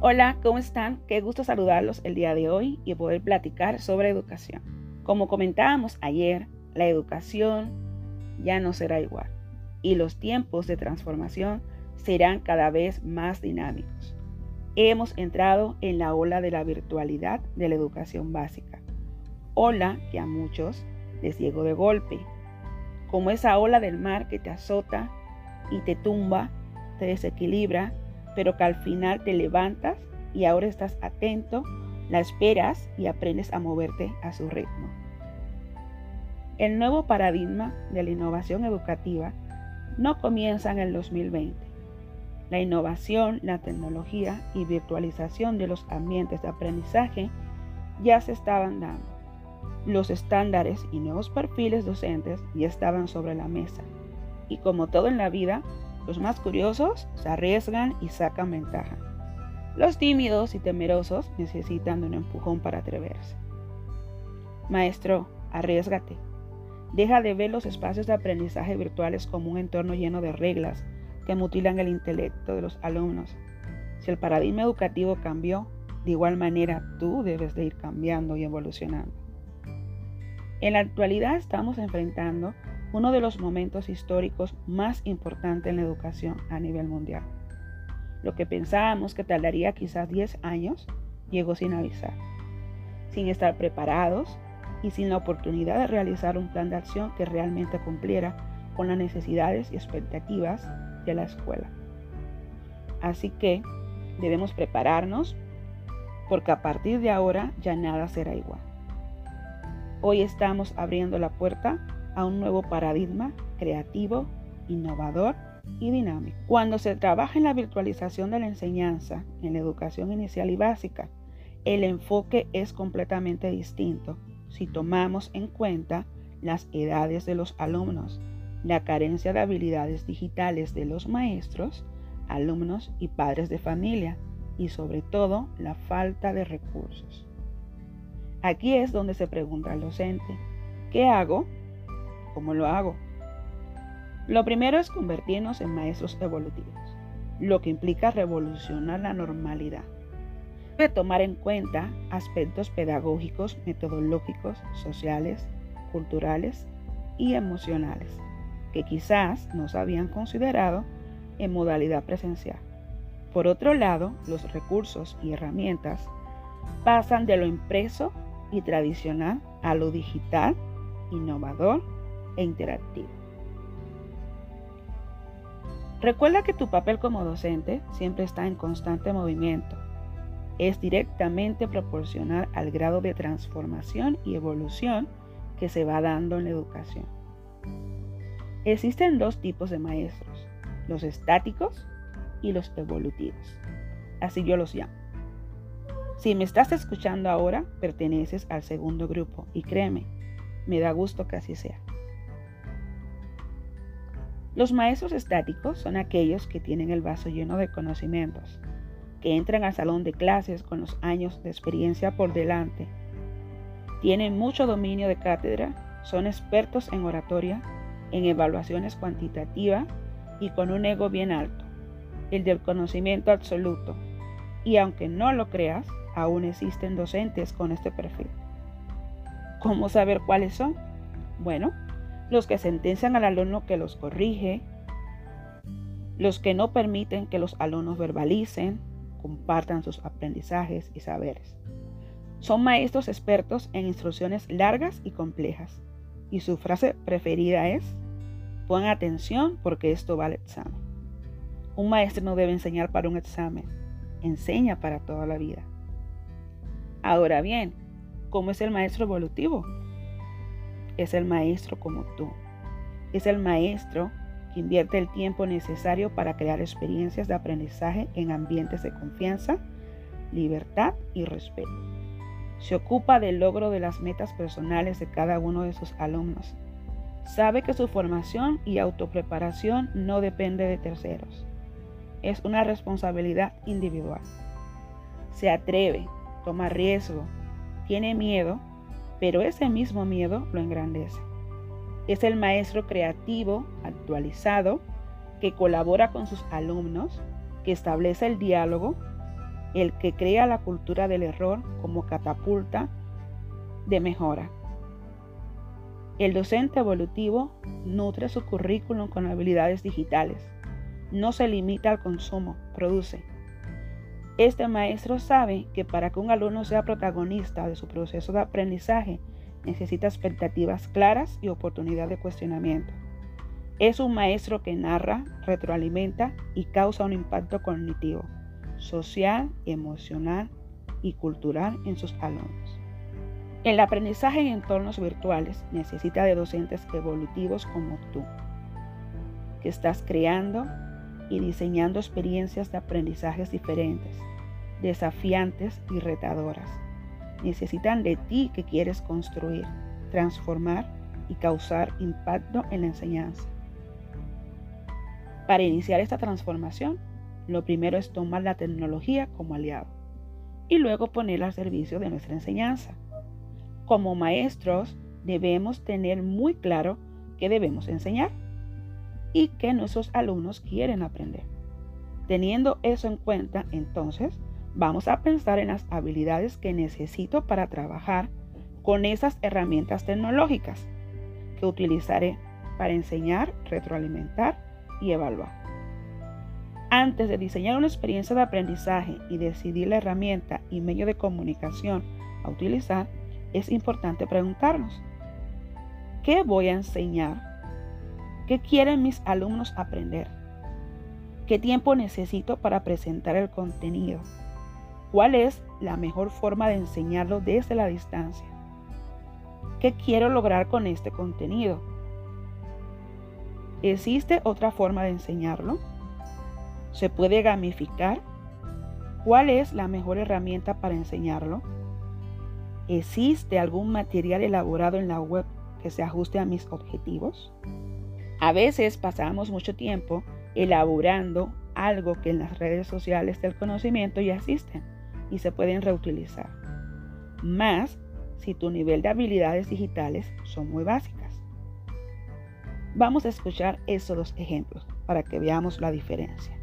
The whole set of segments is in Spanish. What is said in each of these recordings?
Hola, ¿cómo están? Qué gusto saludarlos el día de hoy y poder platicar sobre educación. Como comentábamos ayer, la educación ya no será igual y los tiempos de transformación serán cada vez más dinámicos. Hemos entrado en la ola de la virtualidad de la educación básica, ola que a muchos les llegó de golpe, como esa ola del mar que te azota y te tumba, te desequilibra pero que al final te levantas y ahora estás atento, la esperas y aprendes a moverte a su ritmo. El nuevo paradigma de la innovación educativa no comienza en el 2020. La innovación, la tecnología y virtualización de los ambientes de aprendizaje ya se estaban dando. Los estándares y nuevos perfiles docentes ya estaban sobre la mesa. Y como todo en la vida, los más curiosos se arriesgan y sacan ventaja. Los tímidos y temerosos necesitan un empujón para atreverse. Maestro, arriesgate. Deja de ver los espacios de aprendizaje virtuales como un entorno lleno de reglas que mutilan el intelecto de los alumnos. Si el paradigma educativo cambió, de igual manera tú debes de ir cambiando y evolucionando. En la actualidad estamos enfrentando uno de los momentos históricos más importantes en la educación a nivel mundial. Lo que pensábamos que tardaría quizás 10 años llegó sin avisar, sin estar preparados y sin la oportunidad de realizar un plan de acción que realmente cumpliera con las necesidades y expectativas de la escuela. Así que debemos prepararnos porque a partir de ahora ya nada será igual. Hoy estamos abriendo la puerta a un nuevo paradigma creativo, innovador y dinámico. Cuando se trabaja en la virtualización de la enseñanza, en la educación inicial y básica, el enfoque es completamente distinto si tomamos en cuenta las edades de los alumnos, la carencia de habilidades digitales de los maestros, alumnos y padres de familia y sobre todo la falta de recursos. Aquí es donde se pregunta al docente, ¿qué hago ¿Cómo lo hago? Lo primero es convertirnos en maestros evolutivos, lo que implica revolucionar la normalidad. Debe tomar en cuenta aspectos pedagógicos, metodológicos, sociales, culturales y emocionales que quizás no se habían considerado en modalidad presencial. Por otro lado, los recursos y herramientas pasan de lo impreso y tradicional a lo digital, innovador e interactivo. Recuerda que tu papel como docente siempre está en constante movimiento. Es directamente proporcional al grado de transformación y evolución que se va dando en la educación. Existen dos tipos de maestros, los estáticos y los evolutivos. Así yo los llamo. Si me estás escuchando ahora, perteneces al segundo grupo y créeme, me da gusto que así sea. Los maestros estáticos son aquellos que tienen el vaso lleno de conocimientos, que entran al salón de clases con los años de experiencia por delante. Tienen mucho dominio de cátedra, son expertos en oratoria, en evaluaciones cuantitativas y con un ego bien alto, el del conocimiento absoluto. Y aunque no lo creas, aún existen docentes con este perfil. ¿Cómo saber cuáles son? Bueno, los que sentencian al alumno que los corrige, los que no permiten que los alumnos verbalicen, compartan sus aprendizajes y saberes. Son maestros expertos en instrucciones largas y complejas. Y su frase preferida es, pon atención porque esto va al examen. Un maestro no debe enseñar para un examen, enseña para toda la vida. Ahora bien, ¿cómo es el maestro evolutivo? Es el maestro como tú. Es el maestro que invierte el tiempo necesario para crear experiencias de aprendizaje en ambientes de confianza, libertad y respeto. Se ocupa del logro de las metas personales de cada uno de sus alumnos. Sabe que su formación y autopreparación no depende de terceros. Es una responsabilidad individual. Se atreve, toma riesgo, tiene miedo pero ese mismo miedo lo engrandece. Es el maestro creativo, actualizado, que colabora con sus alumnos, que establece el diálogo, el que crea la cultura del error como catapulta de mejora. El docente evolutivo nutre su currículum con habilidades digitales. No se limita al consumo, produce. Este maestro sabe que para que un alumno sea protagonista de su proceso de aprendizaje, necesita expectativas claras y oportunidad de cuestionamiento. Es un maestro que narra, retroalimenta y causa un impacto cognitivo, social, emocional y cultural en sus alumnos. El aprendizaje en entornos virtuales necesita de docentes evolutivos como tú, que estás creando y diseñando experiencias de aprendizajes diferentes, desafiantes y retadoras. Necesitan de ti que quieres construir, transformar y causar impacto en la enseñanza. Para iniciar esta transformación, lo primero es tomar la tecnología como aliado y luego ponerla al servicio de nuestra enseñanza. Como maestros debemos tener muy claro qué debemos enseñar y qué nuestros alumnos quieren aprender. Teniendo eso en cuenta, entonces, vamos a pensar en las habilidades que necesito para trabajar con esas herramientas tecnológicas que utilizaré para enseñar, retroalimentar y evaluar. Antes de diseñar una experiencia de aprendizaje y decidir la herramienta y medio de comunicación a utilizar, es importante preguntarnos, ¿qué voy a enseñar? ¿Qué quieren mis alumnos aprender? ¿Qué tiempo necesito para presentar el contenido? ¿Cuál es la mejor forma de enseñarlo desde la distancia? ¿Qué quiero lograr con este contenido? ¿Existe otra forma de enseñarlo? ¿Se puede gamificar? ¿Cuál es la mejor herramienta para enseñarlo? ¿Existe algún material elaborado en la web que se ajuste a mis objetivos? A veces pasamos mucho tiempo elaborando algo que en las redes sociales del conocimiento ya existen y se pueden reutilizar. Más si tu nivel de habilidades digitales son muy básicas. Vamos a escuchar estos dos ejemplos para que veamos la diferencia.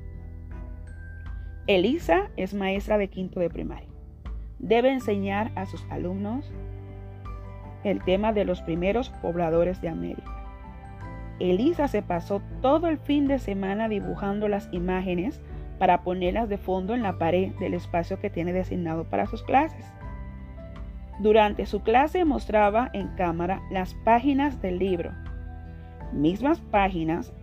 Elisa es maestra de quinto de primaria debe enseñar a sus alumnos el tema de los primeros pobladores de América. Elisa se pasó todo el fin de semana dibujando las imágenes para ponerlas de fondo en la pared del espacio que tiene designado para sus clases. Durante su clase mostraba en cámara las páginas del libro, mismas páginas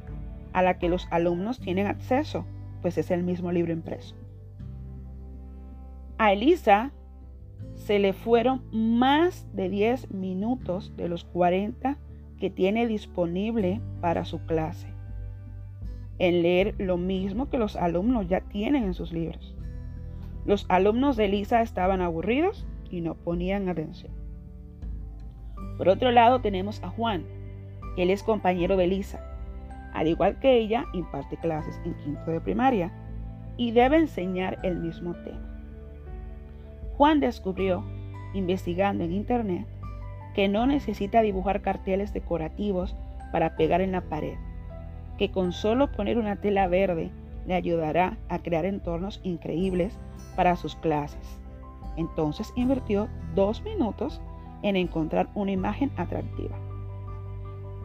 a las que los alumnos tienen acceso, pues es el mismo libro impreso. A Elisa se le fueron más de 10 minutos de los 40 que tiene disponible para su clase en leer lo mismo que los alumnos ya tienen en sus libros. Los alumnos de Elisa estaban aburridos y no ponían atención. Por otro lado tenemos a Juan. Él es compañero de Elisa. Al igual que ella, imparte clases en quinto de primaria y debe enseñar el mismo tema. Juan descubrió, investigando en Internet, que no necesita dibujar carteles decorativos para pegar en la pared, que con solo poner una tela verde le ayudará a crear entornos increíbles para sus clases. Entonces invirtió dos minutos en encontrar una imagen atractiva.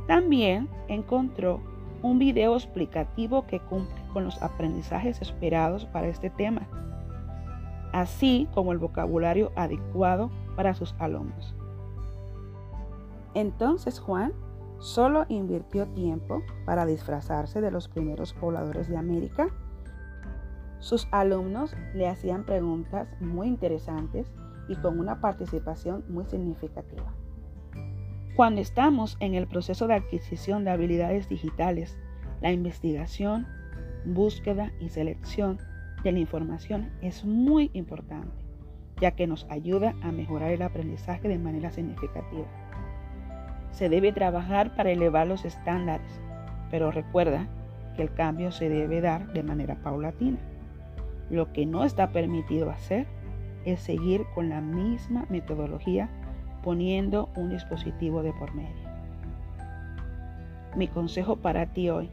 También encontró un video explicativo que cumple con los aprendizajes esperados para este tema así como el vocabulario adecuado para sus alumnos. Entonces Juan solo invirtió tiempo para disfrazarse de los primeros pobladores de América. Sus alumnos le hacían preguntas muy interesantes y con una participación muy significativa. Cuando estamos en el proceso de adquisición de habilidades digitales, la investigación, búsqueda y selección de la información es muy importante, ya que nos ayuda a mejorar el aprendizaje de manera significativa. Se debe trabajar para elevar los estándares, pero recuerda que el cambio se debe dar de manera paulatina. Lo que no está permitido hacer es seguir con la misma metodología poniendo un dispositivo de por medio. Mi consejo para ti hoy,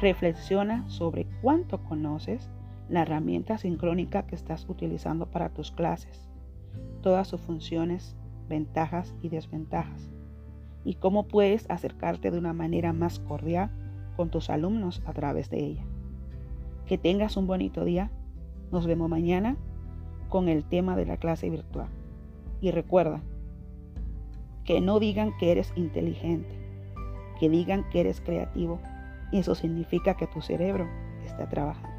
reflexiona sobre cuánto conoces la herramienta sincrónica que estás utilizando para tus clases, todas sus funciones, ventajas y desventajas, y cómo puedes acercarte de una manera más cordial con tus alumnos a través de ella. Que tengas un bonito día. Nos vemos mañana con el tema de la clase virtual. Y recuerda, que no digan que eres inteligente, que digan que eres creativo. Eso significa que tu cerebro está trabajando.